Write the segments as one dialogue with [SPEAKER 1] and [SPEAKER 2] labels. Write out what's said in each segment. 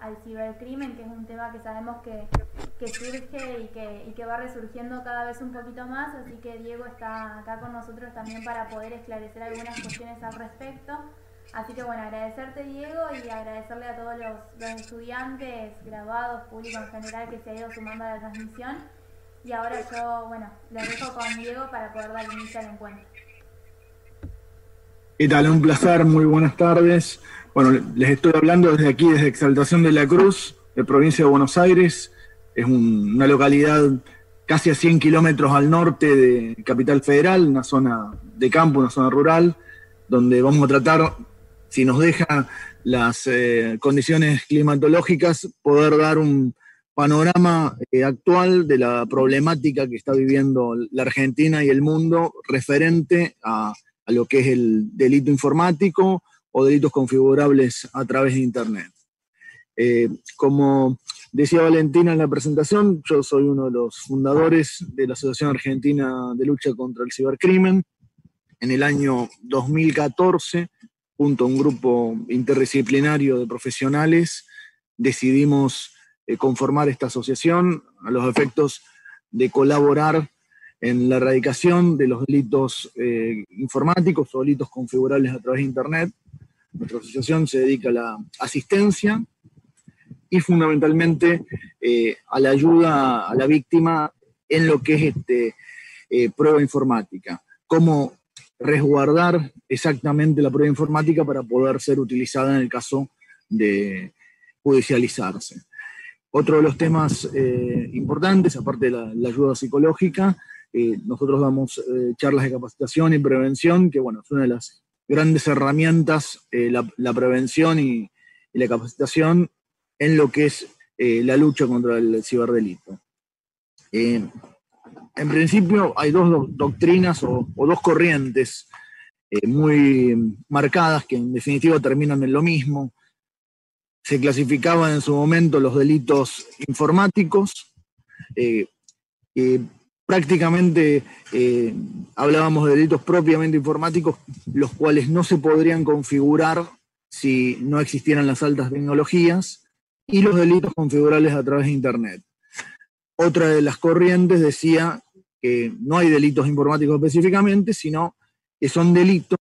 [SPEAKER 1] al cibercrimen, que es un tema que sabemos que, surge y que, y que va resurgiendo cada vez un poquito más, así que Diego está acá con nosotros también para poder esclarecer algunas cuestiones al respecto. Así que bueno, agradecerte Diego y agradecerle a todos los, estudiantes, graduados, público en general que se ha ido sumando a la transmisión. Y ahora yo, bueno, lo dejo con Diego para poder dar inicio al encuentro.
[SPEAKER 2] ¿Qué tal? Un placer, muy buenas tardes. Bueno, les estoy hablando desde aquí, desde Exaltación de la Cruz, de provincia de Buenos Aires. Es una localidad casi a 100 kilómetros al norte de Capital Federal, una zona de campo, una zona rural, donde vamos a tratar, si nos deja las eh, condiciones climatológicas, poder dar un panorama eh, actual de la problemática que está viviendo la Argentina y el mundo referente a, a lo que es el delito informático, o delitos configurables a través de Internet. Eh, como decía Valentina en la presentación, yo soy uno de los fundadores de la Asociación Argentina de Lucha contra el Cibercrimen. En el año 2014, junto a un grupo interdisciplinario de profesionales, decidimos eh, conformar esta asociación a los efectos de colaborar en la erradicación de los delitos eh, informáticos o delitos configurables a través de Internet nuestra asociación se dedica a la asistencia y fundamentalmente eh, a la ayuda a la víctima en lo que es este, eh, prueba informática. Cómo resguardar exactamente la prueba informática para poder ser utilizada en el caso de judicializarse. Otro de los temas eh, importantes, aparte de la, ayuda psicológica, nosotros damos charlas de capacitación y prevención, que bueno, es una de las grandes herramientas eh, la, prevención y, la capacitación en lo que es eh, la lucha contra el ciberdelito. Eh, en principio hay dos doctrinas o, dos corrientes muy marcadas que en definitiva terminan en lo mismo. Se clasificaban en su momento los delitos informáticos, prácticamente eh, hablábamos de delitos propiamente informáticos, los cuales no se podrían configurar si no existieran las altas tecnologías, y los delitos configurables a través de Internet. Otra de las corrientes decía que no hay delitos informáticos específicamente, sino que son delitos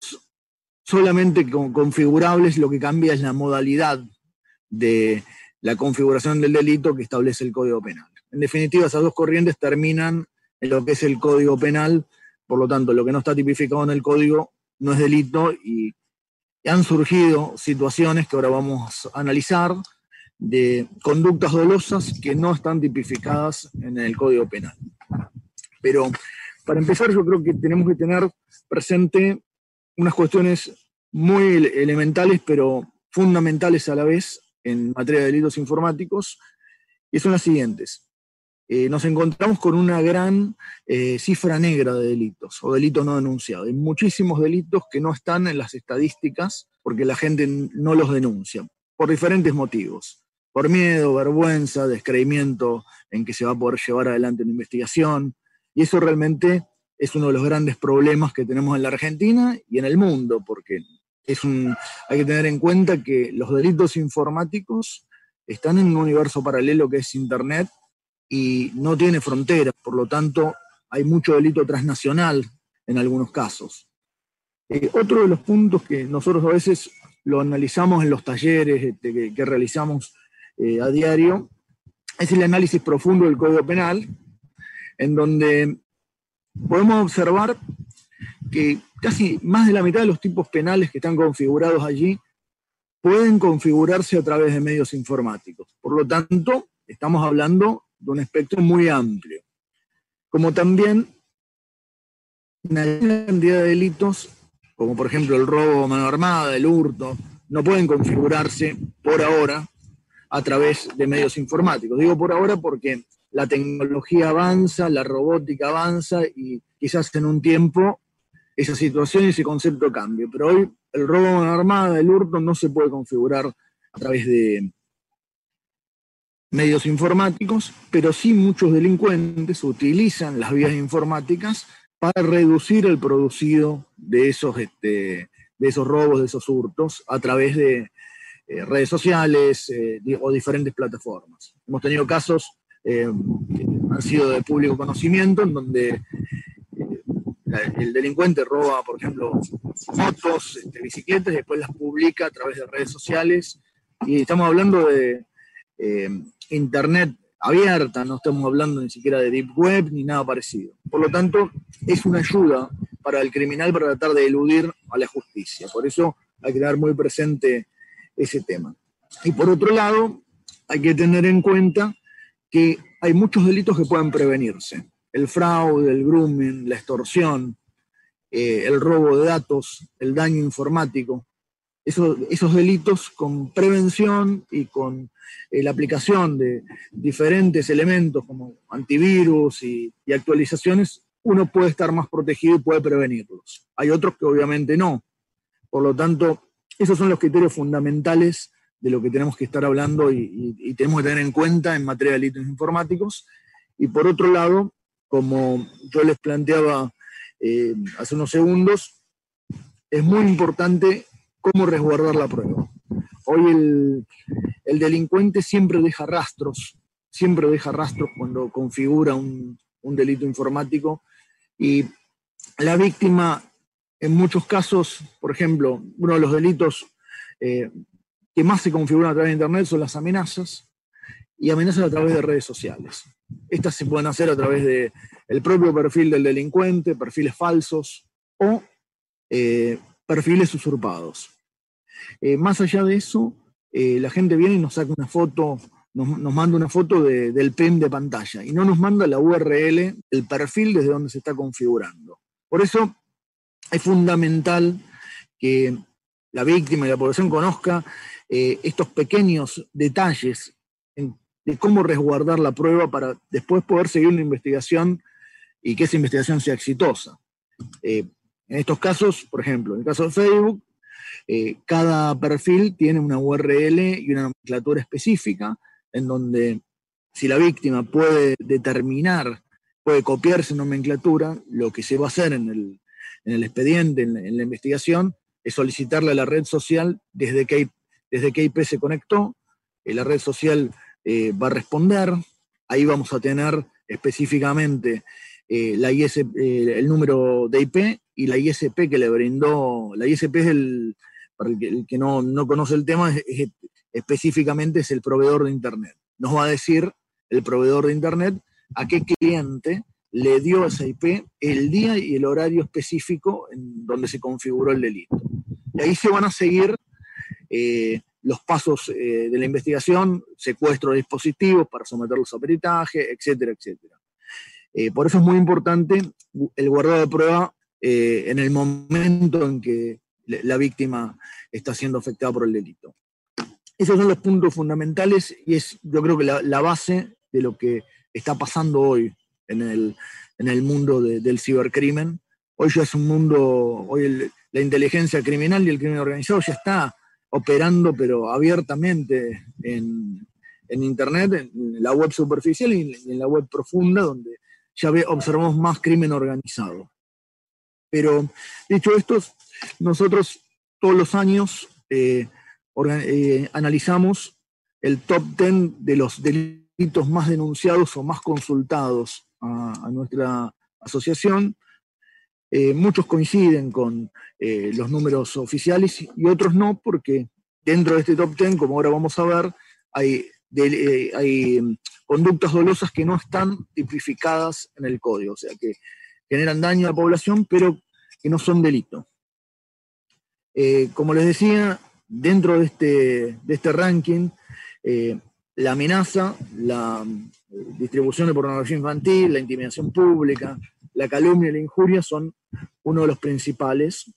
[SPEAKER 2] solamente configurables, lo que cambia es la modalidad de la configuración del delito que establece el Código Penal. En definitiva, esas dos corrientes terminan en lo que es el código penal, por lo tanto, lo que no está tipificado en el código no es delito y, han surgido situaciones que ahora vamos a analizar de conductas dolosas que no están tipificadas en el código penal. Pero para empezar, yo creo que tenemos que tener presente unas cuestiones muy elementales, pero fundamentales a la vez en materia de delitos informáticos, y son las siguientes. Eh, nos encontramos con una gran eh, cifra negra de delitos o delitos no denunciados. Hay muchísimos delitos que no están en las estadísticas porque la gente no los denuncia, por diferentes motivos. Por miedo, vergüenza, descreimiento en que se va a poder llevar adelante una investigación. Y eso realmente es uno de los grandes problemas que tenemos en la Argentina y en el mundo, porque es un, hay que tener en cuenta que los delitos informáticos están en un universo paralelo que es Internet y no tiene fronteras, por lo tanto hay mucho delito transnacional en algunos casos. Eh, otro de los puntos que nosotros a veces lo analizamos en los talleres este, que, realizamos eh, a diario es el análisis profundo del Código Penal, en donde podemos observar que casi más de la mitad de los tipos penales que están configurados allí pueden configurarse a través de medios informáticos. Por lo tanto, estamos hablando de un espectro muy amplio. Como también una cantidad de delitos, como por ejemplo el robo a mano armada, el hurto, no pueden configurarse por ahora a través de medios informáticos. Digo por ahora porque la tecnología avanza, la robótica avanza y quizás en un tiempo esa situación y ese concepto cambie. Pero hoy el robo a mano armada, el hurto no se puede configurar a través de, medios informáticos, pero sí muchos delincuentes utilizan las vías informáticas para reducir el producido de esos, este, de esos robos, de esos hurtos, a través de eh, redes sociales eh, o diferentes plataformas. Hemos tenido casos que han sido de público conocimiento en donde el delincuente roba, por ejemplo, motos, este, bicicletas después las publica a través de redes sociales. Y estamos hablando de Internet abierta, no estamos hablando ni siquiera de Deep Web ni nada parecido. Por lo tanto, es una ayuda para el criminal para tratar de eludir a la justicia. Por eso hay que tener muy presente ese tema. Y por otro lado, hay que tener en cuenta que hay muchos delitos que pueden prevenirse. El fraude, el grooming, la extorsión, eh, el robo de datos, el daño informático. Esos, esos delitos con prevención y con eh, la aplicación de diferentes elementos como antivirus y, actualizaciones, uno puede estar más protegido y puede prevenirlos. Hay otros que obviamente no. Por lo tanto, esos son los criterios fundamentales de lo que tenemos que estar hablando y, tenemos que tener en cuenta en materia de delitos informáticos. Y por otro lado, como yo les planteaba eh, hace unos segundos, es muy importante cómo resguardar la prueba. Hoy el, el delincuente siempre deja rastros, siempre deja rastros cuando configura un, delito informático y la víctima, en muchos casos, por ejemplo, uno de los delitos eh, que más se configuran a través de Internet son las amenazas y amenazas a través de redes sociales. Estas se pueden hacer a través del el propio perfil del delincuente, perfiles falsos o eh, perfiles usurpados. Eh, más allá de eso, eh, la gente viene y nos saca una foto, nos, manda una foto del PEN de pantalla y no nos manda la URL, el perfil desde donde se está configurando. Por eso es fundamental que la víctima y la población conozca eh, estos pequeños detalles de cómo resguardar la prueba para después poder seguir una investigación y que esa investigación sea exitosa. En estos casos, por ejemplo, en el caso de Facebook, eh, cada perfil tiene una URL y una nomenclatura específica en donde si la víctima puede determinar, puede copiar esa nomenclatura, lo que se va a hacer en el, expediente, en la, investigación, es solicitarle a la red social desde que, desde que IP se conectó, eh, la red social eh, va a responder, ahí vamos a tener específicamente la el número de IP y la ISP que le brindó, la ISP es el, para el que, no, conoce el tema, específicamente es el proveedor de Internet. Nos va a decir el proveedor de Internet a qué cliente le dio esa IP el día y el horario específico en donde se configuró el delito. Y ahí se van a seguir eh, los pasos eh, de la investigación, secuestro de dispositivos para someterlos a peritaje, etcétera, etcétera. Eh, por eso es muy importante el guardado de prueba en el momento en que la víctima está siendo afectada por el delito. Esos son los puntos fundamentales y es yo creo que la, base de lo que está pasando hoy en el, en el mundo del cibercrimen. Hoy ya es un mundo, hoy la inteligencia criminal y el crimen organizado ya está operando, pero abiertamente en, en Internet, en la web superficial y en la web profunda, donde ya observamos más crimen organizado. Pero dicho esto, nosotros todos los años eh, eh, analizamos el top 10 de los delitos más denunciados o más consultados a, nuestra asociación. Eh, muchos coinciden con los números oficiales y otros no, porque dentro de este top 10, como ahora vamos a ver, hay, mm, conductas dolosas que no están tipificadas en el código, o sea, que generan daño a la población, pero que no son delitos. Eh, como les decía, dentro de este, de este ranking, eh, la amenaza, la eh, distribución de pornografía infantil, la intimidación pública, la calumnia y la injuria son uno de los principales.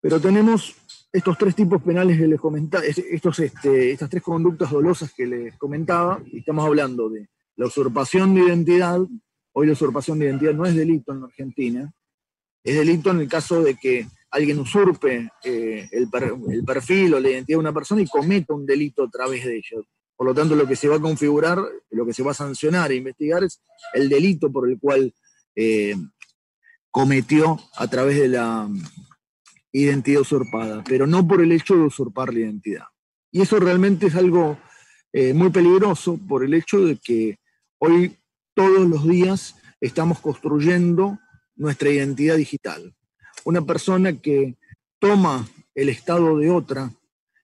[SPEAKER 2] Pero tenemos estos tres tipos penales que les comentaba, este, estas tres conductas dolosas que les comentaba, y estamos hablando de la usurpación de identidad. Hoy la usurpación de identidad no es delito en Argentina, es delito en el caso de que alguien usurpe eh, el, perfil o la identidad de una persona y cometa un delito a través de ella. Por lo tanto, lo que se va a configurar, lo que se va a sancionar e investigar es el delito por el cual eh, cometió a través de la identidad usurpada, pero no por el hecho de usurpar la identidad. Y eso realmente es algo eh, muy peligroso por el hecho de que hoy todos los días estamos construyendo nuestra identidad digital. Una persona que toma el estado de otra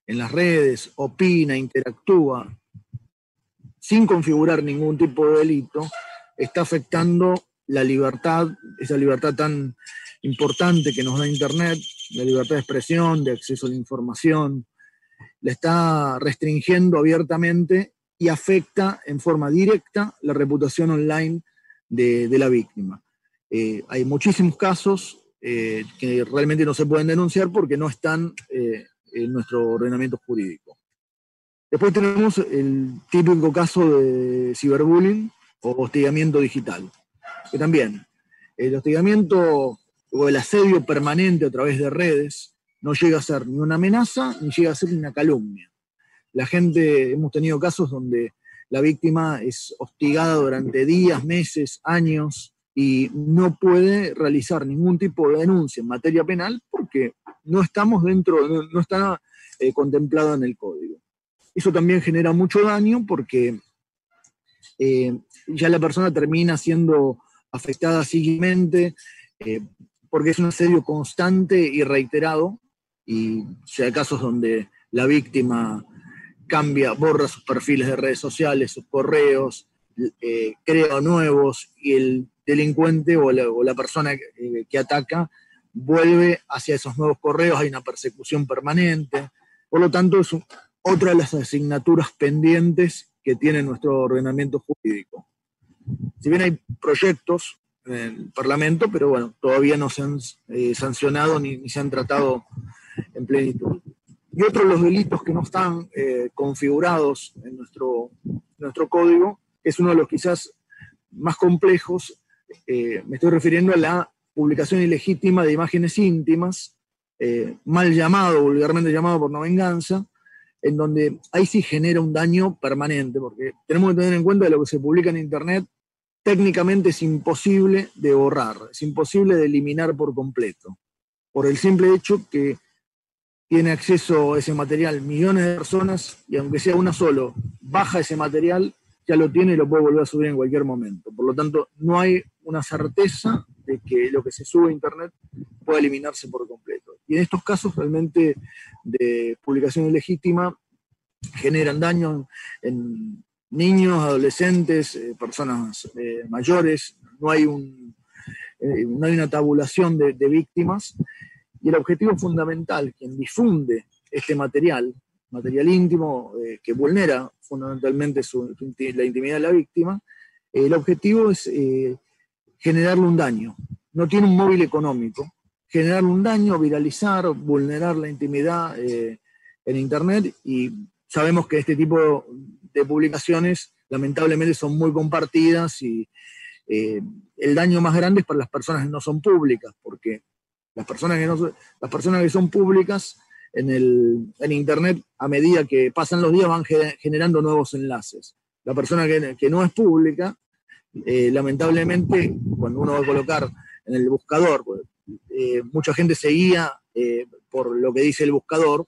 [SPEAKER 2] en las redes, opina, interactúa, sin configurar ningún tipo de delito, está afectando la libertad, esa libertad tan importante que nos da Internet, la libertad de expresión, de acceso a la información, la está restringiendo abiertamente y afecta en forma directa la reputación online de, la víctima. Eh, hay muchísimos casos eh, que realmente no se pueden denunciar porque no están eh, en nuestro ordenamiento jurídico. Después tenemos el típico caso de ciberbullying o hostigamiento digital, que también el hostigamiento o el asedio permanente a través de redes no llega a ser ni una amenaza ni llega a ser una calumnia. La gente, hemos tenido casos donde la víctima es hostigada durante días, meses, años y no puede realizar ningún tipo de denuncia en materia penal porque no estamos dentro, no, está eh, contemplado en el código. Eso también genera mucho daño porque eh, ya la persona termina siendo afectada psíquicamente, eh, porque es un asedio constante y reiterado, y hay casos donde la víctima cambia, borra sus perfiles de redes sociales, sus correos, crea nuevos, y el delincuente o la, persona que ataca vuelve hacia esos nuevos correos, hay una persecución permanente. Por lo tanto, es otra de las asignaturas pendientes que tiene nuestro ordenamiento jurídico. Si bien hay proyectos en el Parlamento, pero bueno, todavía no se han eh, sancionado ni, se han tratado en plenitud. Y otro de los delitos que no están eh, configurados en nuestro, nuestro código es uno de los quizás más complejos. Eh, me estoy refiriendo a la publicación ilegítima de imágenes íntimas, eh, mal llamado, vulgarmente llamado por no venganza, en donde ahí sí genera un daño permanente, porque tenemos que tener en cuenta que lo que se publica en Internet técnicamente es imposible de borrar, es imposible de eliminar por completo, por el simple hecho que tiene acceso a ese material millones de personas y aunque sea una solo, baja ese material, ya lo tiene y lo puede volver a subir en cualquier momento. Por lo tanto, no hay una certeza de que lo que se sube a Internet pueda eliminarse por completo. Y en estos casos realmente de publicación ilegítima generan daño en niños, adolescentes, eh, personas eh, mayores, no hay, un, eh, no hay una tabulación de, víctimas. Y el objetivo fundamental, quien difunde este material, material íntimo que vulnera fundamentalmente la intimidad de la víctima, el objetivo es generarle un daño. No tiene un móvil económico. Generarle un daño, viralizar, vulnerar la intimidad eh, en Internet y sabemos que este tipo de publicaciones lamentablemente son muy compartidas y eh, el daño más grande es para las personas que no son públicas, porque las personas que, no, las personas que son públicas en, el, en Internet, a medida que pasan los días, van generando nuevos enlaces. La persona que, que no es pública eh, lamentablemente, cuando uno va a colocar en el buscador, pues, eh, mucha gente seguía eh, por lo que dice el buscador,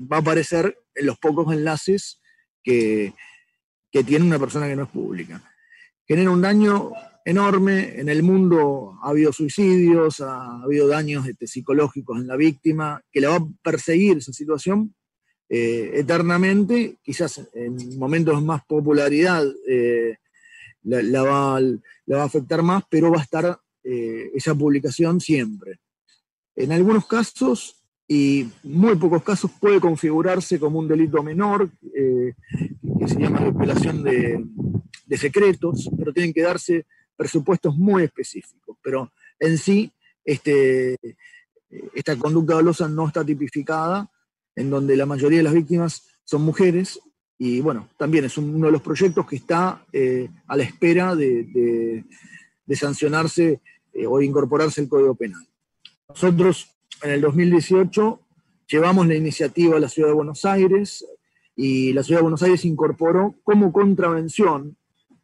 [SPEAKER 2] va a aparecer en los pocos enlaces que, tiene una persona que no es pública. Genera un daño enorme, en el mundo ha habido suicidios, ha habido daños este, psicológicos en la víctima, que la va a perseguir esa situación eternamente, quizás en momentos más popularidad la, va, a afectar más, pero va a estar eh, esa publicación siempre. En algunos casos, y muy pocos casos, puede configurarse como un delito menor, eh, que se llama revelación de, de secretos, pero tienen que darse presupuestos muy específicos. Pero en sí, este, esta conducta dolosa no está tipificada, en donde la mayoría de las víctimas son mujeres y bueno, también es uno de los proyectos que está eh, a la espera de, sancionarse eh, o incorporarse el Código Penal. Nosotros en el 2018 llevamos la iniciativa a la Ciudad de Buenos Aires y la Ciudad de Buenos Aires incorporó como contravención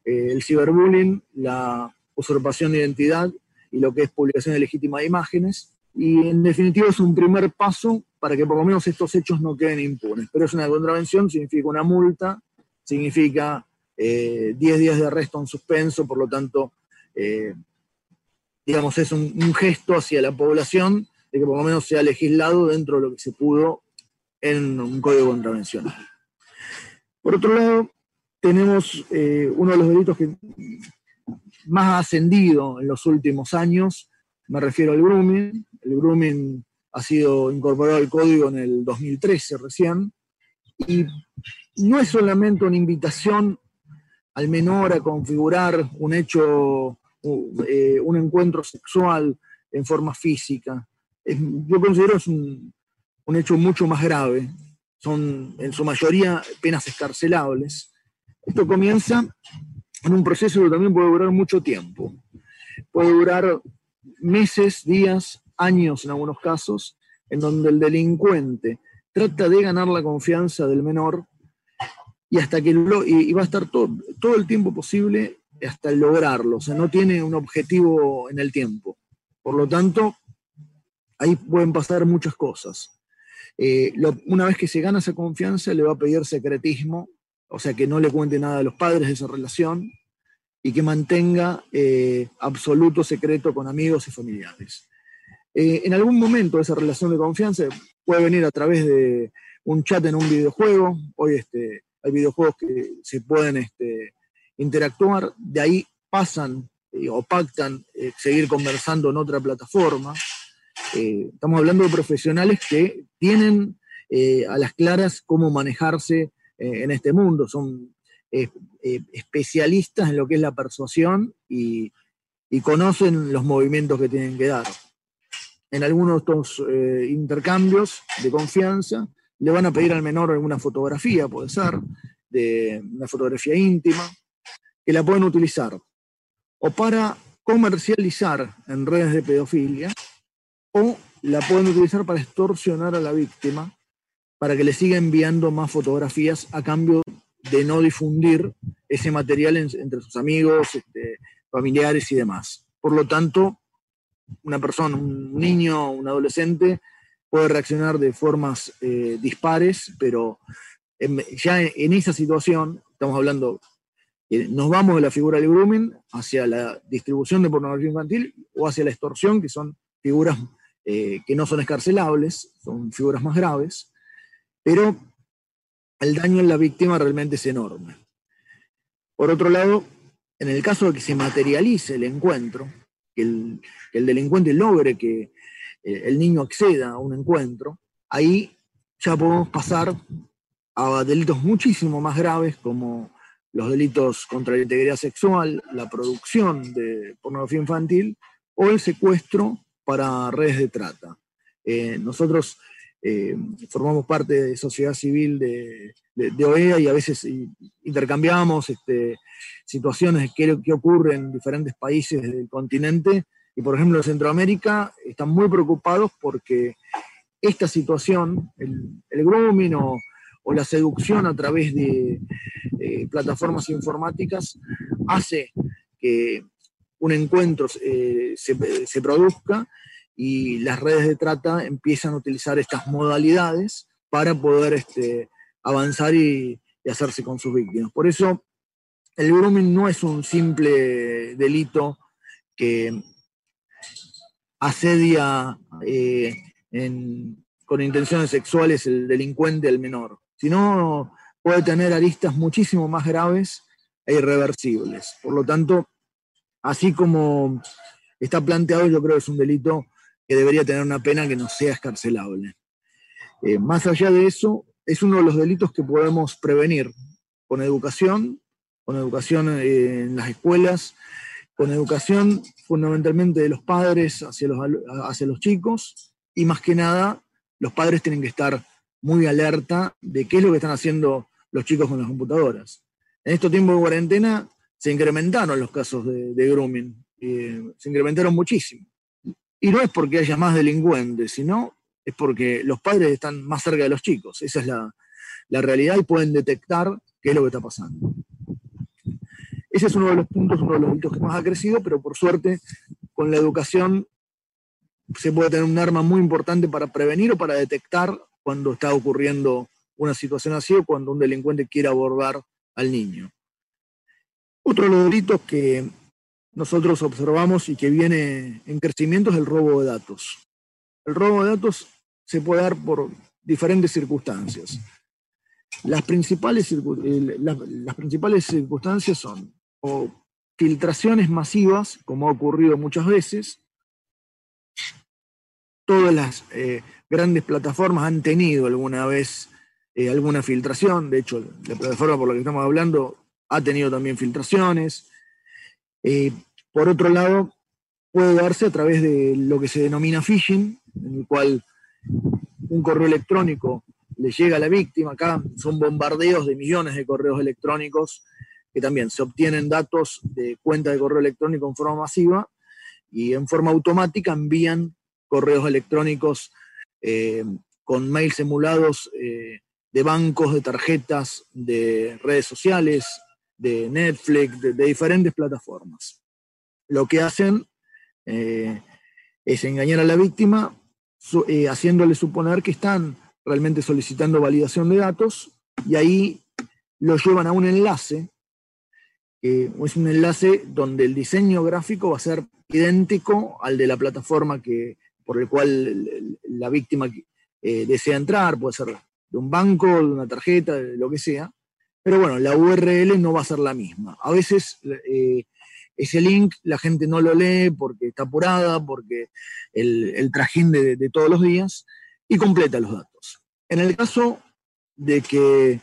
[SPEAKER 2] el ciberbullying, la usurpación de identidad y lo que es publicación ilegítima de imágenes. Y en definitiva es un primer paso para que por lo menos estos hechos no queden impunes. Pero es una contravención, significa una multa, significa 10 eh, días de arresto en suspenso, por lo tanto, eh, digamos, es un, gesto hacia la población de que por lo menos sea legislado dentro de lo que se pudo en un código contravencional. Por otro lado, tenemos eh, uno de los delitos que más ha ascendido en los últimos años, me refiero al grooming. El grooming ha sido incorporado al código en el 2013 recién, y no es solamente una invitación al menor a configurar un hecho, eh, un encuentro sexual en forma física. yo considero es un, un hecho mucho más grave. Son en su mayoría penas escarcelables. Esto comienza en un proceso que también puede durar mucho tiempo. Puede durar meses, días, años en algunos casos, en donde el delincuente trata de ganar la confianza del menor y hasta que lo, y, va a estar todo, todo el tiempo posible hasta lograrlo, o sea, no tiene un objetivo en el tiempo. Por lo tanto, ahí pueden pasar muchas cosas. Eh, una vez que se gana esa confianza, le va a pedir secretismo, o sea, que no le cuente nada a los padres de esa relación y que mantenga eh, absoluto secreto con amigos y familiares. Eh, en algún momento esa relación de confianza puede venir a través de un chat en un videojuego. Hoy este, hay videojuegos que se pueden este, interactuar, de ahí pasan eh, o pactan seguir conversando en otra plataforma. estamos hablando de profesionales que tienen a las claras cómo manejarse en este mundo, son especialistas en lo que es la persuasión y conocen los movimientos que tienen que dar. En algunos de estos eh, intercambios de confianza, le van a pedir al menor alguna fotografía, puede ser, de una fotografía íntima, que la pueden utilizar o para comercializar en redes de pedofilia, o la pueden utilizar para extorsionar a la víctima, para que le siga enviando más fotografías a cambio de no difundir ese material entre sus amigos, este, familiares y demás. Por lo tanto, una persona, un niño, un adolescente, puede reaccionar de formas eh, dispares, pero ya en, esa situación, estamos hablando, nos vamos de la figura del grooming hacia la distribución de pornografía infantil o hacia la extorsión, que son figuras eh, que no son escarcelables, son figuras más graves, pero el daño en la víctima realmente es enorme. Por otro lado, en el caso de que se materialice el encuentro, que el, delincuente logre que eh, el niño acceda a un encuentro, ahí ya podemos pasar a delitos muchísimo más graves como los delitos contra la integridad sexual, la producción de pornografía infantil o el secuestro para redes de trata. Eh, nosotros eh, formamos parte de sociedad civil de, OEA y a veces intercambiamos este, situaciones que, que ocurren en diferentes países del continente. Y por ejemplo, en Centroamérica están muy preocupados porque esta situación, el, el grooming o, la seducción a través de eh, plataformas informáticas, hace que un encuentro eh, se, se produzca y las redes de trata empiezan a utilizar estas modalidades para poder este, avanzar y, hacerse con sus víctimas. Por eso, el grooming no es un simple delito que asedia eh, con intenciones sexuales el delincuente al menor, sino puede tener aristas muchísimo más graves e irreversibles. Por lo tanto, así como está planteado, yo creo que es un delito debería tener una pena que no sea escarcelable. Eh, más allá de eso, es uno de los delitos que podemos prevenir con educación, con educación eh, en las escuelas, con educación fundamentalmente de los padres hacia los, hacia los chicos y más que nada los padres tienen que estar muy alerta de qué es lo que están haciendo los chicos con las computadoras. En estos tiempos de cuarentena se incrementaron los casos de, grooming, eh, se incrementaron muchísimo. Y no es porque haya más delincuentes, sino es porque los padres están más cerca de los chicos. Esa es la, realidad y pueden detectar qué es lo que está pasando. Ese es uno de los puntos, uno de los delitos que más ha crecido, pero por suerte con la educación se puede tener un arma muy importante para prevenir o para detectar cuando está ocurriendo una situación así o cuando un delincuente quiere abordar al niño. Otro de los delitos que nosotros observamos y que viene en crecimiento es el robo de datos. El robo de datos se puede dar por diferentes circunstancias. Las principales, las, principales circunstancias son filtraciones masivas, como ha ocurrido muchas veces. Todas las eh, grandes plataformas han tenido alguna vez eh, alguna filtración. De hecho, la plataforma por la que estamos hablando ha tenido también filtraciones. Eh, por otro lado, puede darse a través de lo que se denomina phishing, en el cual un correo electrónico le llega a la víctima. Acá son bombardeos de millones de correos electrónicos que también se obtienen datos de cuenta de correo electrónico en forma masiva y en forma automática envían correos electrónicos eh, con mails emulados eh, de bancos, de tarjetas, de redes sociales, de Netflix, de, diferentes plataformas. Lo que hacen eh, es engañar a la víctima haciéndole suponer que están realmente solicitando validación de datos y ahí lo llevan a un enlace, es un enlace donde el diseño gráfico va a ser idéntico al de la plataforma que, por el cual la víctima eh, desea entrar, puede ser de un banco, de una tarjeta, de lo que sea, pero bueno, la URL no va a ser la misma. A veces eh, ese link la gente no lo lee porque está apurada, porque el, trajín de, todos los días, y completa los datos. En el caso de que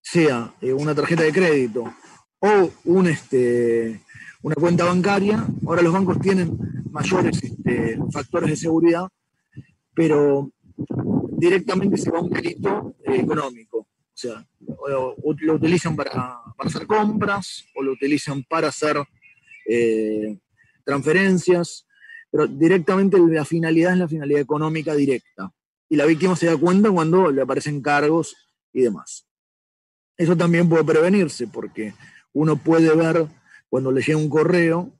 [SPEAKER 2] sea eh, una tarjeta de crédito o un, este, una cuenta bancaria, ahora los bancos tienen mayores este, factores de seguridad, pero directamente se va a un delito eh, económico. O sea, lo utilizan para, hacer compras o lo utilizan para hacer eh, transferencias, pero directamente la finalidad es la finalidad económica directa y la víctima se da cuenta cuando le aparecen cargos y demás. Eso también puede prevenirse porque uno puede ver cuando le llega un correo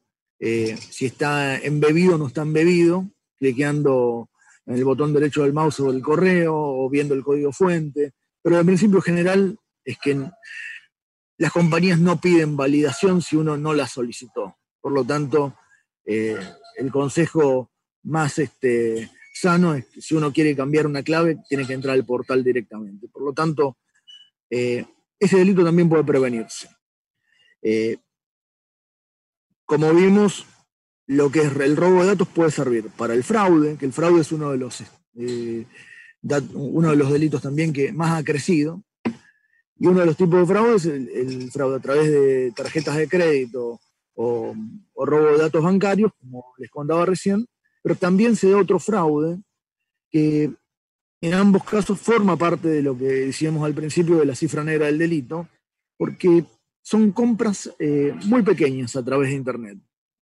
[SPEAKER 2] eh, si está embebido o no está embebido, cliqueando en el botón derecho del mouse o del correo o viendo el código fuente. Pero el principio general es que las compañías no piden validación si uno no la solicitó. Por lo tanto, eh, el consejo más este, sano es que si uno quiere cambiar una clave, tiene que entrar al portal directamente. Por lo tanto, eh, ese delito también puede prevenirse. Eh, como vimos, lo que es el robo de datos puede servir para el fraude, que el fraude es uno de los, uno de los delitos también que más ha crecido. Y uno de los tipos de fraude es el, fraude a través de tarjetas de crédito o, robo de datos bancarios, como les contaba recién, pero también se da otro fraude que en ambos casos forma parte de lo que decíamos al principio de la cifra negra del delito, porque son compras eh, muy pequeñas a través de Internet,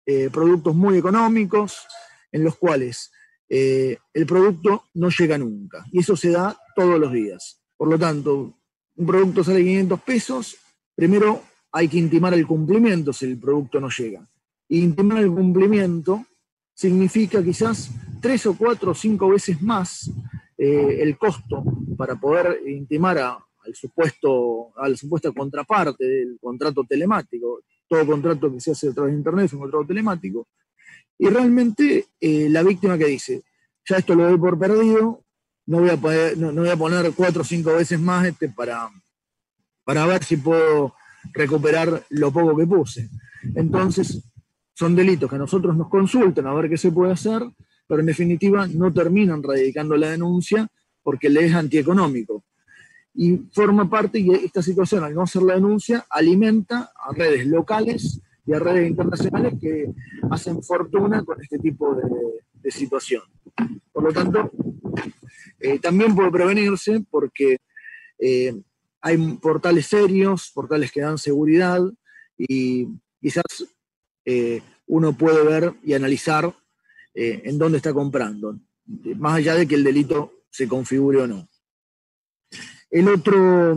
[SPEAKER 2] eh, productos muy económicos en los cuales eh, el producto no llega nunca, y eso se da todos los días. Por lo tanto, un producto sale 500 pesos, primero hay que intimar el cumplimiento si el producto no llega. Y intimar el cumplimiento significa quizás tres o cuatro o cinco veces más eh, el costo para poder intimar a, al supuesto, a la supuesta contraparte del contrato telemático. Todo contrato que se hace a través de Internet es un contrato telemático. Y realmente eh, la víctima que dice, ya esto lo doy por perdido, no voy a, poner cuatro o cinco veces más este para, para ver si puedo recuperar lo poco que puse. Entonces, son delitos que a nosotros nos consultan a ver qué se puede hacer, pero en definitiva no terminan radicando la denuncia porque le es antieconómico. Y forma parte, y esta situación, al no hacer la denuncia, alimenta a redes locales y a redes internacionales que hacen fortuna con este tipo de, situación. Por lo tanto, eh, también puede prevenirse porque eh, hay portales serios, portales que dan seguridad y quizás eh, uno puede ver y analizar en dónde está comprando, más allá de que el delito se configure o no. El otro,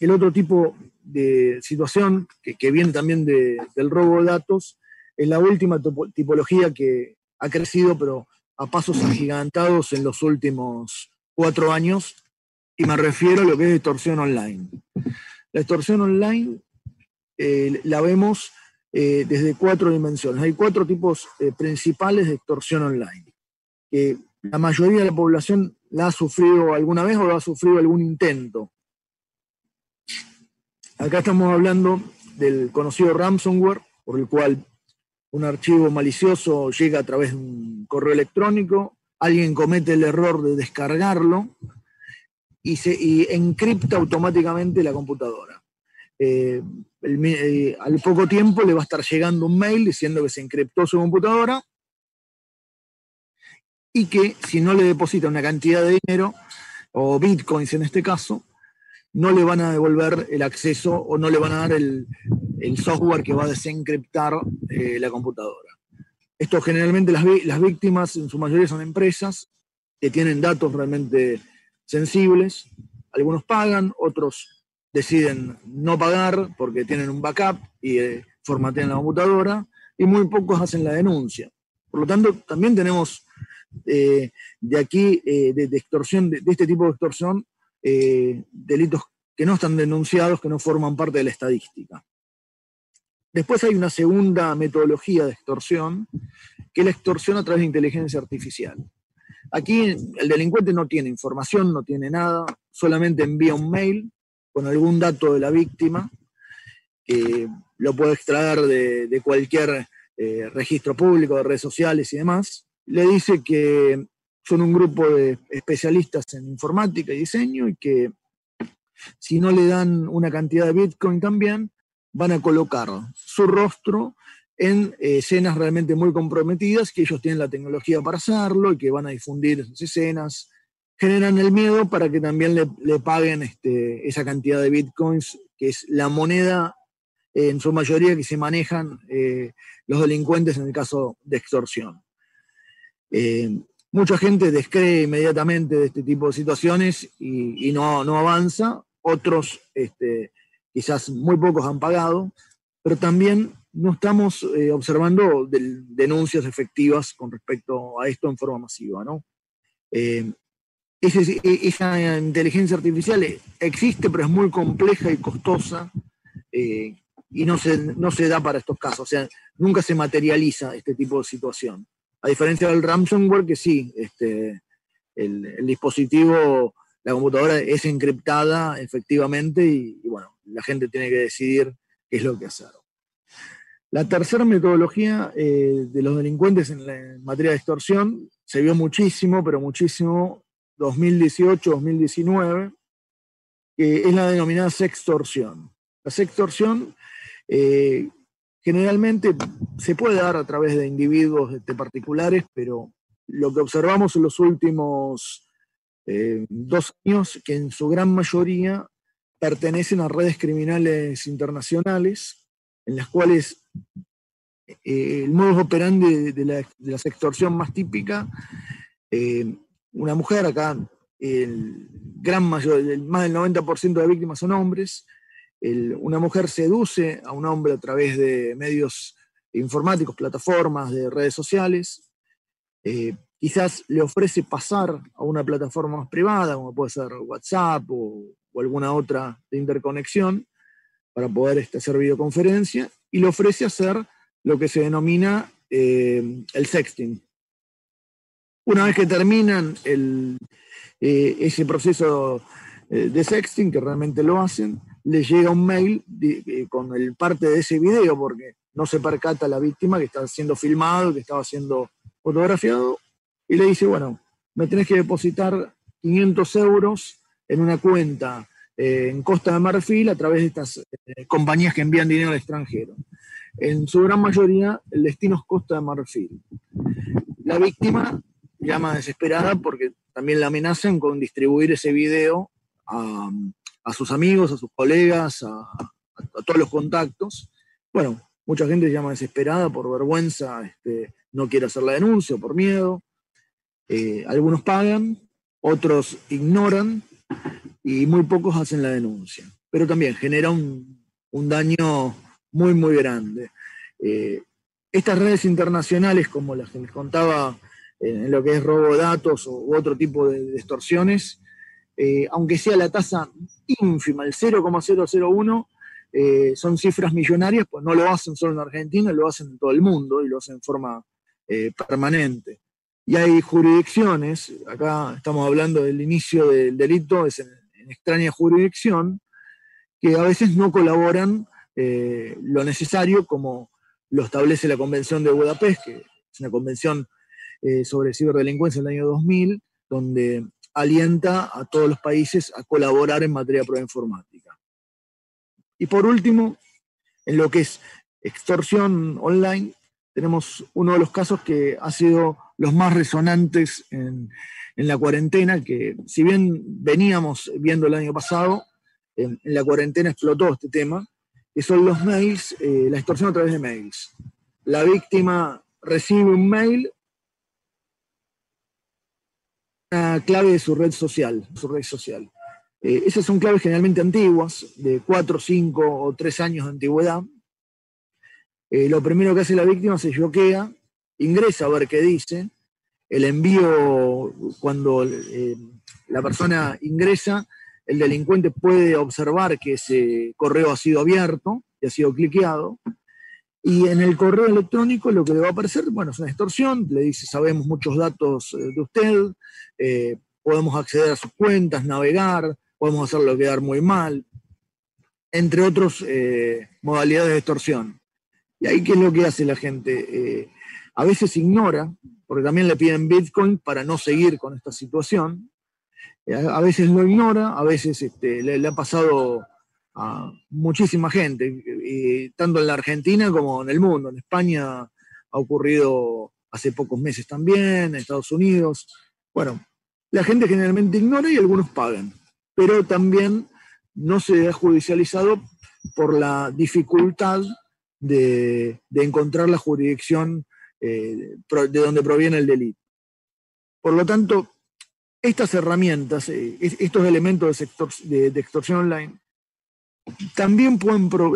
[SPEAKER 2] el otro tipo de situación que, viene también del robo de datos es la última tipología que ha crecido, pero a pasos agigantados en los últimos cuatro años, y me refiero a lo que es extorsión online. La extorsión online eh, la vemos eh, desde cuatro dimensiones. Hay cuatro tipos eh, principales de extorsión online, la mayoría de la población la ha sufrido alguna vez o la ha sufrido algún intento. Acá estamos hablando del conocido ransomware, por el cual un archivo malicioso llega a través de un correo electrónico, alguien comete el error de descargarlo y, se, encripta automáticamente la computadora. Eh, eh, al poco tiempo le va a estar llegando un mail diciendo que se encriptó su computadora y que si no le deposita una cantidad de dinero, o bitcoins en este caso, no le van a devolver el acceso o no le van a dar el, software que va a desencriptar eh, la computadora. Esto generalmente las, las víctimas en su mayoría son empresas que tienen datos realmente sensibles. Algunos pagan, otros deciden no pagar porque tienen un backup y eh, formatean la computadora y muy pocos hacen la denuncia. Por lo tanto, también tenemos eh, de aquí, de, extorsión, de, este tipo de extorsión, eh, delitos que no están denunciados, que no forman parte de la estadística. Después hay una segunda metodología de extorsión, que es la extorsión a través de inteligencia artificial. Aquí el delincuente no tiene información, no tiene nada, solamente envía un mail con algún dato de la víctima, que lo puede extraer de, cualquier registro público, de redes sociales y demás, le dice que son un grupo de especialistas en informática y diseño y que si no le dan una cantidad de Bitcoin también, van a colocar su rostro en eh, escenas realmente muy comprometidas, que ellos tienen la tecnología para hacerlo y que van a difundir esas escenas. Generan el miedo para que también le, paguen este, esa cantidad de bitcoins, que es la moneda en su mayoría que se manejan eh, los delincuentes en el caso de extorsión. Eh, mucha gente descree inmediatamente de este tipo de situaciones y, no, avanza. Otros, este, quizás muy pocos han pagado, pero también no estamos eh, observando denuncias efectivas con respecto a esto en forma masiva. ¿no? Eh, esa inteligencia artificial existe, pero es muy compleja y costosa y no se, no se da para estos casos. O sea, nunca se materializa este tipo de situación. A diferencia del ransomware, que sí, este, el, dispositivo, la computadora es encriptada efectivamente y, bueno, la gente tiene que decidir qué es lo que hacer. La tercera metodología eh, de los delincuentes en, materia de extorsión se vio muchísimo, pero muchísimo, 2018-2019, que es la denominada sextorsión. La sextorsión eh, Generalmente se puede dar a través de individuos este, particulares, pero lo que observamos en los últimos eh, dos años, que en su gran mayoría pertenecen a redes criminales internacionales, en las cuales eh, el modo operandi de, la, de, extorsión más típica, eh, una mujer acá, el gran mayor, más del 90% de víctimas son hombres, una mujer seduce a un hombre a través de medios informáticos, plataformas, de redes sociales, eh, quizás le ofrece pasar a una plataforma más privada, como puede ser WhatsApp o, alguna otra de interconexión, para poder este, hacer videoconferencia, y le ofrece hacer lo que se denomina eh, el sexting. Una vez que terminan eh, ese proceso de sexting, que realmente lo hacen, le llega un mail con el parte de ese video, porque no se percata la víctima que está siendo filmado, que estaba siendo fotografiado, y le dice, bueno, me tenés que depositar 500 euros en una cuenta eh, en Costa de Marfil a través de estas eh, compañías que envían dinero al extranjero. En su gran mayoría, el destino es Costa de Marfil. La víctima llama desesperada porque también la amenazan con distribuir ese video a, a sus amigos, a sus colegas, a, todos los contactos. Bueno, mucha gente llama desesperada por vergüenza, este, no quiere hacer la denuncia por miedo. Eh, algunos pagan, otros ignoran y muy pocos hacen la denuncia. Pero también genera un, daño muy, muy grande. Eh, estas redes internacionales, como las que les contaba en lo que es robo de datos u otro tipo de, extorsiones, eh, aunque sea la tasa ínfima, el 0,001, eh, son cifras millonarias, pues no lo hacen solo en Argentina, lo hacen en todo el mundo y lo hacen en forma eh, permanente. Y hay jurisdicciones, acá estamos hablando del inicio del delito, es en, extraña jurisdicción, que a veces no colaboran lo necesario, como lo establece la Convención de Budapest, que es una convención sobre ciberdelincuencia en el año 2000, donde alienta a todos los países a colaborar en materia de prueba informática. Y por último, en lo que es extorsión online, tenemos uno de los casos que ha sido los más resonantes en, la cuarentena, que si bien veníamos viendo el año pasado, en, la cuarentena explotó este tema, que son los mails, eh, la extorsión a través de mails. La víctima recibe un mail una clave de su red social, su red social. Eh, esas son claves generalmente antiguas, de 4, 5 o 3 años de antigüedad. Eh, lo primero que hace la víctima se bloquea, ingresa a ver qué dice. El envío, cuando eh, la persona ingresa, el delincuente puede observar que ese correo ha sido abierto y ha sido cliqueado. Y en el correo electrónico lo que le va a aparecer, bueno, es una extorsión, le dice, sabemos muchos datos eh, de usted, eh, podemos acceder a sus cuentas, navegar, podemos hacerlo quedar muy mal, entre otras eh, modalidades de extorsión. Y ahí, ¿qué es lo que hace la gente? a veces ignora, porque también le piden Bitcoin para no seguir con esta situación. a veces lo ignora, a veces este, le ha pasado a muchísima gente, tanto en la Argentina como en el mundo. En España ha ocurrido hace pocos meses también, en Estados Unidos. Bueno, la gente generalmente ignora y algunos pagan, pero también no se ha judicializado por la dificultad de, encontrar la jurisdicción eh, de donde proviene el delito. Por lo tanto, estas herramientas, eh, estos elementos de, de extorsión online, también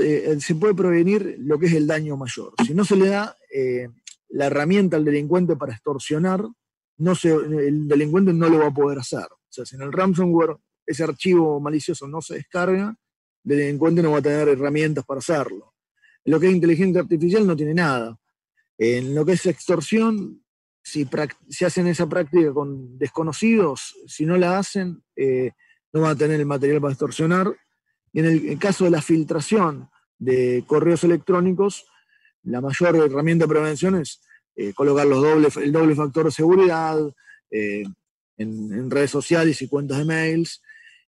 [SPEAKER 2] eh, se puede prevenir lo que es el daño mayor. Si no se le da eh, la herramienta al delincuente para extorsionar, no el delincuente no lo va a poder hacer. O sea, si en el ransomware ese archivo malicioso no se descarga, el delincuente no va a tener herramientas para hacerlo. En lo que es inteligencia artificial no tiene nada. En lo que es extorsión, si, hacen esa práctica con desconocidos, si no la hacen, eh, no van a tener el material para extorsionar y en el, caso de la filtración de correos electrónicos, la mayor herramienta de prevención es eh, colocar los doble, el doble factor de seguridad eh, en, redes sociales y cuentas de mails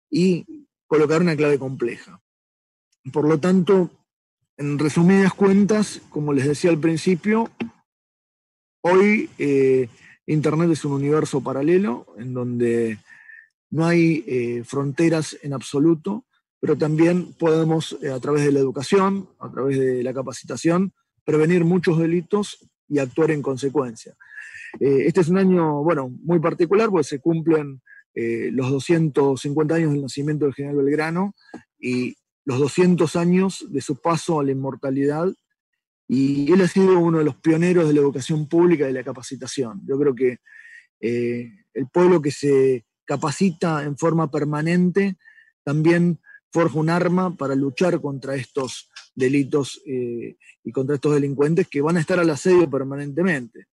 [SPEAKER 2] y colocar una clave compleja. Por lo tanto, en resumidas cuentas, como les decía al principio, hoy eh, Internet es un universo paralelo en donde no hay fronteras en absoluto pero también podemos, eh, a través de la educación, a través de la capacitación, prevenir muchos delitos y actuar en consecuencia. Eh, este es un año, bueno, muy particular, porque se cumplen eh, los 250 años del nacimiento del general Belgrano y los 200 años de su paso a la inmortalidad. Y él ha sido uno de los pioneros de la educación pública y de la capacitación. Yo creo que el pueblo que se capacita en forma permanente también forja un arma para luchar contra estos delitos eh, y contra estos delincuentes que van a estar al asedio permanentemente.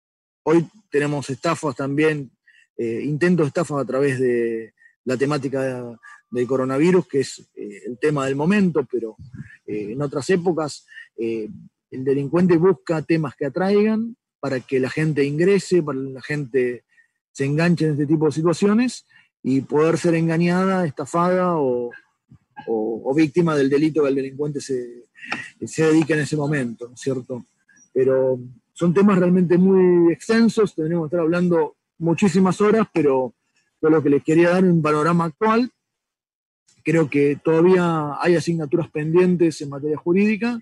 [SPEAKER 2] Hoy tenemos estafas también, eh, intentos de estafas a través de la temática del coronavirus, que es eh, el tema del momento, pero en otras épocas el delincuente busca temas que atraigan para que la gente ingrese, para que la gente se enganche en este tipo de situaciones y poder ser engañada, estafada o, o, víctima del delito que el delincuente se, se dedica en ese momento, ¿no es cierto? Pero son temas realmente muy extensos, tendríamos que estar hablando muchísimas horas, pero lo que les quería dar un panorama actual. Creo que todavía hay asignaturas pendientes en materia jurídica,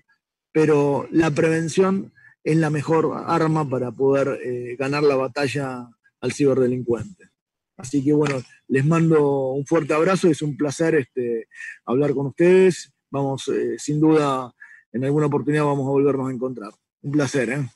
[SPEAKER 2] pero la prevención es la mejor arma para poder eh, ganar la batalla al ciberdelincuente. Así que bueno, les mando un fuerte abrazo, es un placer este, hablar con ustedes. Vamos, eh, sin duda, en alguna oportunidad vamos a volvernos a encontrar. Un placer, ¿eh?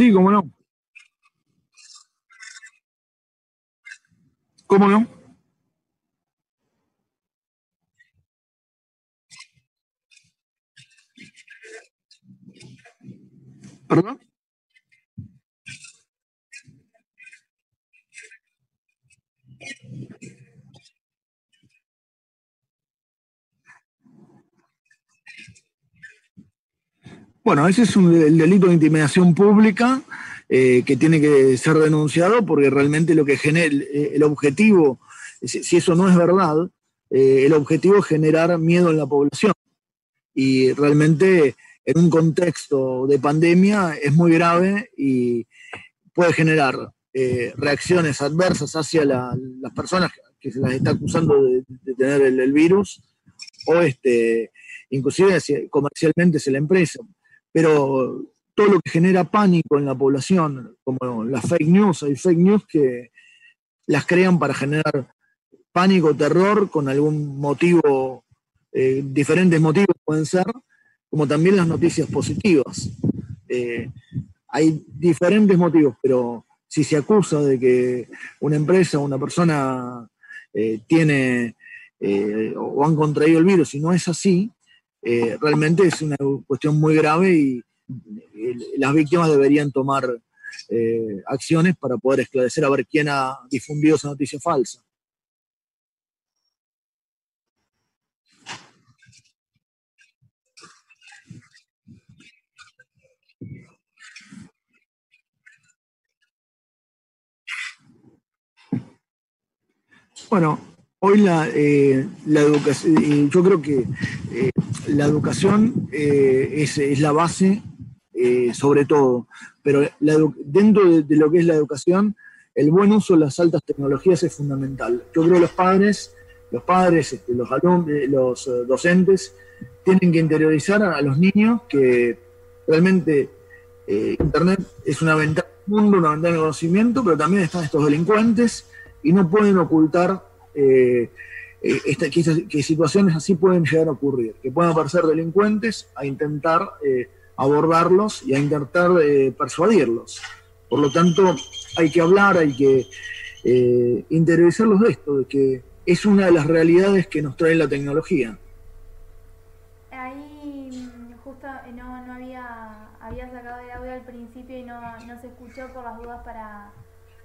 [SPEAKER 2] Sí, cómo no. ¿Cómo no? ¿Perdón? Bueno, ese es el delito de intimidación pública eh, que tiene que ser denunciado porque realmente lo que genera, eh, el objetivo, si eso no es verdad, eh, el objetivo es generar miedo en la población. Y realmente en un contexto de pandemia es muy grave y puede generar reacciones adversas hacia las personas que se las está acusando de, tener el, virus o este, inclusive comercialmente es la empresa pero todo lo que genera pánico en la población, como las fake news, hay fake news que las crean para generar pánico, terror, con algún motivo, eh, diferentes motivos pueden ser, como también las noticias positivas. Eh, hay diferentes motivos, pero si se acusa de que una empresa o una persona eh, tiene o han contraído el virus y no es así, eh, realmente es una cuestión muy grave y, las víctimas deberían tomar eh, acciones para poder esclarecer a ver quién ha difundido esa noticia falsa. Bueno, hoy la, eh, la educación, yo creo que la educación eh, es, la base eh, sobre todo, pero dentro de, lo que es la educación, el buen uso de las altas tecnologías es fundamental. Yo creo que los padres, los padres, este, los eh, los docentes, tienen que interiorizar a, los niños que realmente Internet es una ventana del mundo, una ventana de conocimiento, pero también están estos delincuentes y no pueden ocultar eh, que, situaciones así pueden llegar a ocurrir, que puedan aparecer delincuentes a intentar eh, abordarlos y a intentar eh, persuadirlos. Por lo tanto, hay que hablar, hay que interiorizarlos de esto, de que es una de las realidades que nos trae la tecnología.
[SPEAKER 1] Ahí justo no, no había, había sacado el audio al principio y no, no se escuchó por las dudas para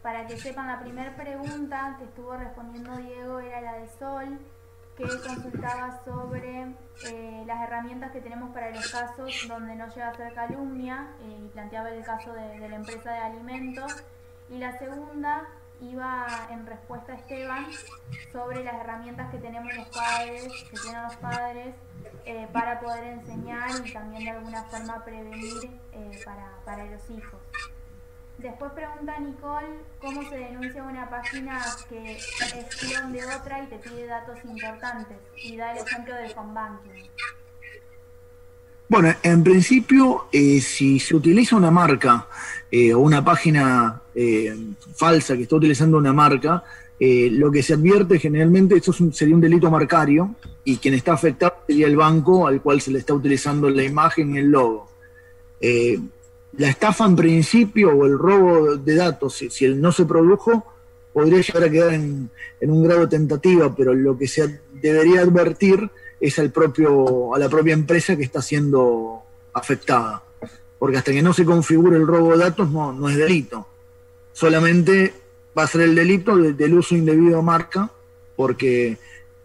[SPEAKER 1] para que sepan, la primera pregunta que estuvo respondiendo Diego era la de Sol, que consultaba sobre eh, las herramientas que tenemos para los casos donde no llega a ser calumnia eh, y planteaba el caso de, la empresa de alimentos. Y la segunda iba en respuesta a Esteban sobre las herramientas que tenemos los padres, que tienen los padres, eh, para poder enseñar y también de alguna forma prevenir para, para los hijos. Después pregunta Nicole cómo se denuncia una página que es clon de otra y te pide datos importantes. Y da el ejemplo del home banking.
[SPEAKER 2] Bueno, en principio, eh, si se utiliza una marca eh, o una página eh, falsa que está utilizando una marca, lo que se advierte generalmente, esto sería un delito marcario y quien está afectado sería el banco al cual se le está utilizando la imagen y el logo la estafa en principio o el robo de datos, si, él no se produjo, podría llegar a quedar en, un grado tentativa, pero lo que se debería advertir es al propio, a la propia empresa que está siendo afectada. Porque hasta que no se configure el robo de datos no, no es delito. Solamente va a ser el delito del uso indebido de marca, porque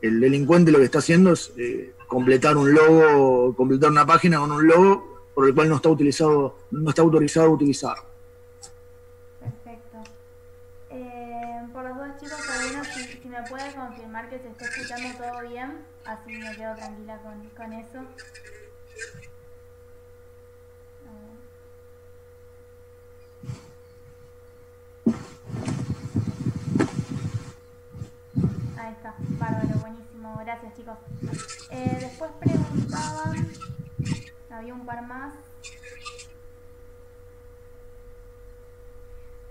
[SPEAKER 2] el delincuente lo que está haciendo es eh, completar un logo, completar una página con un logo por el cual no está utilizado, no está autorizado a utilizar.
[SPEAKER 1] Perfecto. Eh, por los dos chicos, Sabino, si, si, me puede confirmar que se está escuchando todo bien, así me quedo tranquila con, con eso. Ahí está, bárbaro, buenísimo, gracias chicos. Eh, después preguntaban había un par más.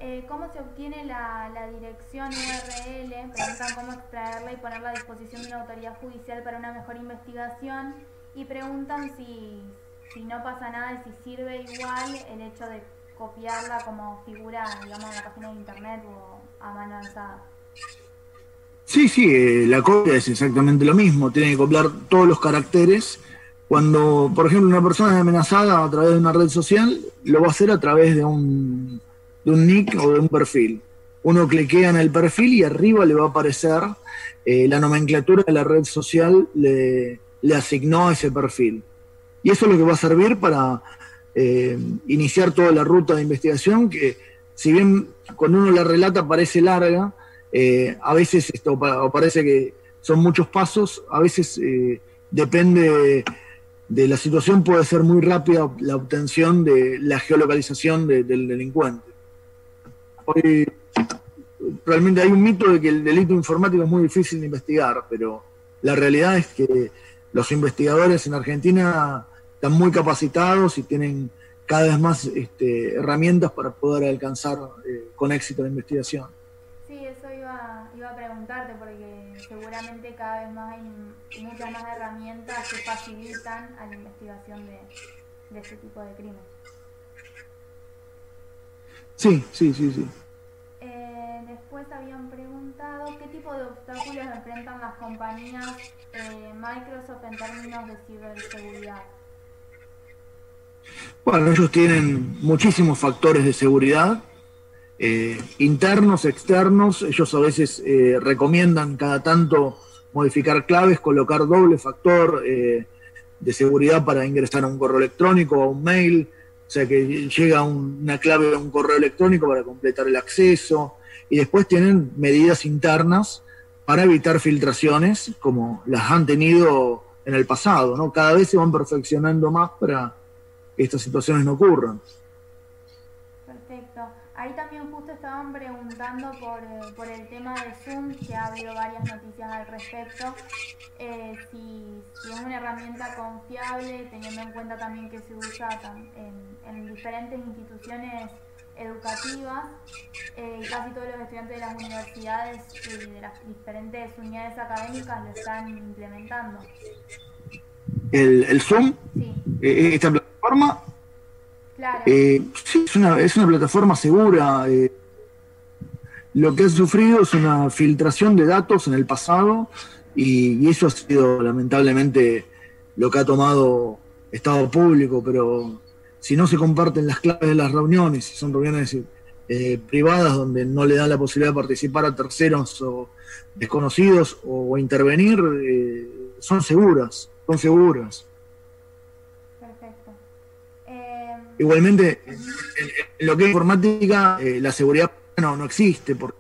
[SPEAKER 1] Eh, ¿Cómo se obtiene la, dirección URL? Preguntan cómo extraerla y ponerla a disposición de una autoridad judicial para una mejor investigación. Y preguntan si, si no pasa nada y si sirve igual el hecho de copiarla como figura, digamos, en la página de internet o a mano alzada.
[SPEAKER 2] Sí, sí, eh, la copia es exactamente lo mismo, tiene que copiar todos los caracteres. Cuando, por ejemplo, una persona es amenazada a través de una red social, lo va a hacer a través de un, de un nick o de un perfil. Uno cliquea en el perfil y arriba le va a aparecer eh, la nomenclatura de la red social le, le asignó ese perfil. Y eso es lo que va a servir para eh, iniciar toda la ruta de investigación que, si bien cuando uno la relata parece larga, eh, a veces esto parece que son muchos pasos, a veces depende de, la situación, puede ser muy rápida la obtención de la geolocalización del delincuente. Hoy, realmente hay un mito de que el delito informático es muy difícil de investigar, pero la realidad es que los investigadores en Argentina están muy capacitados y tienen cada vez más este, herramientas para poder alcanzar eh, con éxito la investigación.
[SPEAKER 1] Sí, eso iba, a preguntarte porque seguramente cada vez más hay muchas más herramientas que facilitan a la investigación de, de este tipo de crímenes.
[SPEAKER 2] Sí, sí, sí, sí.
[SPEAKER 1] Eh, después habían preguntado qué tipo de obstáculos enfrentan las compañías eh, Microsoft en términos de ciberseguridad.
[SPEAKER 2] Bueno, ellos tienen muchísimos factores de seguridad, eh, internos, externos. Ellos a veces eh, recomiendan cada tanto modificar claves, colocar doble factor eh, de seguridad para ingresar a un correo electrónico o a un mail. O sea que llega una clave a un correo electrónico para completar el acceso. Y después tienen medidas internas para evitar filtraciones como las han tenido en el pasado. ¿no? Cada vez se van perfeccionando más para estas situaciones no ocurran.
[SPEAKER 1] Ahí también justo estaban preguntando por, eh, por el tema de Zoom, que ha habido varias noticias al respecto, eh, si, es una herramienta confiable, teniendo en cuenta también que se usa en, en diferentes instituciones educativas eh, casi todos los estudiantes de las universidades y de las diferentes unidades académicas lo están implementando.
[SPEAKER 2] ¿El, el Zoom? Sí. ¿Esta plataforma? Eh, sí, es una, es una plataforma segura. Eh, lo que ha sufrido es una filtración de datos en el pasado y, eso ha sido lamentablemente lo que ha tomado Estado público, pero si no se comparten las claves de las reuniones, si son reuniones eh, privadas donde no le da la posibilidad de participar a terceros o desconocidos o, intervenir, son seguras, son seguras. Igualmente, en, lo que es informática, eh, la seguridad no, no existe, porque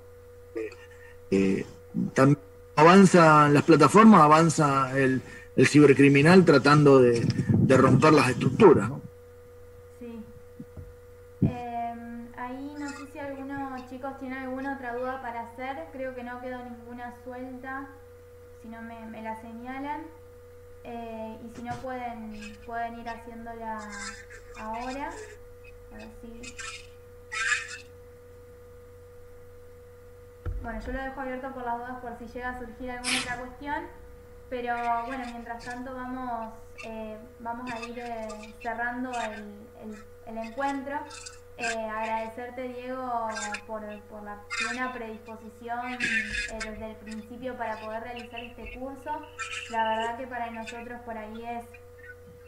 [SPEAKER 2] eh, también avanzan las plataformas, avanza el, cibercriminal tratando de, romper las estructuras.
[SPEAKER 1] Sí. Em, ahí no sé si algunos chicos tienen alguna otra duda para hacer, creo que no quedó ninguna suelta, si no me, me la señalan. Eh, y si no pueden, pueden ir haciéndola ahora. A. Bueno, yo lo dejo abierto por las dudas por si llega a surgir alguna otra cuestión. Pero bueno, mientras tanto vamos, eh, vamos a ir eh, cerrando el, el encuentro. Eh, agradecerte, Diego, por, por, la plena predisposición eh, desde el principio para poder realizar este curso. La verdad que para nosotros por ahí es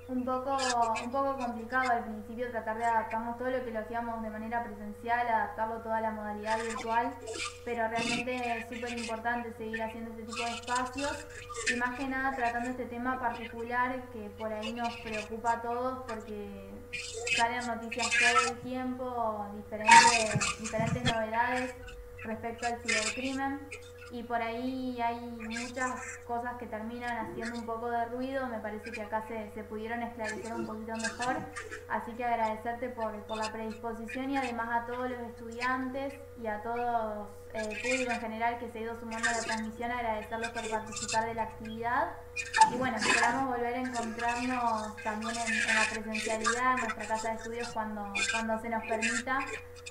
[SPEAKER 1] un poco, un poco complicado al principio tratar de adaptarnos todo lo que lo hacíamos de manera presencial, adaptarlo toda la modalidad virtual, pero realmente es súper importante seguir haciendo este tipo de espacios y más que nada tratando este tema particular que por ahí nos preocupa a todos porque salen noticias todo el tiempo, diferentes, diferentes novedades respecto al cibercrimen. Y por ahí hay muchas cosas que terminan haciendo un poco de ruido, me parece que acá se, se pudieron esclarecer un poquito mejor, así que agradecerte por, por, la predisposición y además a todos los estudiantes y a todos el eh, público en general que se ha ido sumando a la transmisión, agradecerles por participar de la actividad y bueno, esperamos volver a encontrarnos también en, la presencialidad en nuestra casa de estudios cuando, cuando se nos permita,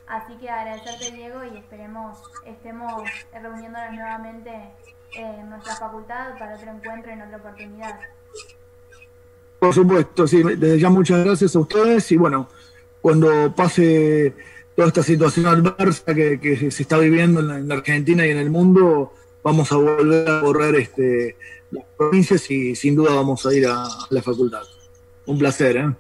[SPEAKER 1] así que agradecerte Diego y esperemos estemos reuniéndonos nuevamente en nuestra facultad para otro encuentro en otra oportunidad.
[SPEAKER 2] Por supuesto, sí, desde ya muchas gracias a ustedes y bueno, cuando pase toda esta situación adversa que, se está viviendo en la, Argentina y en el mundo, vamos a volver a correr este, las provincias y sin duda vamos a ir a, a la facultad. Un placer, ¿eh?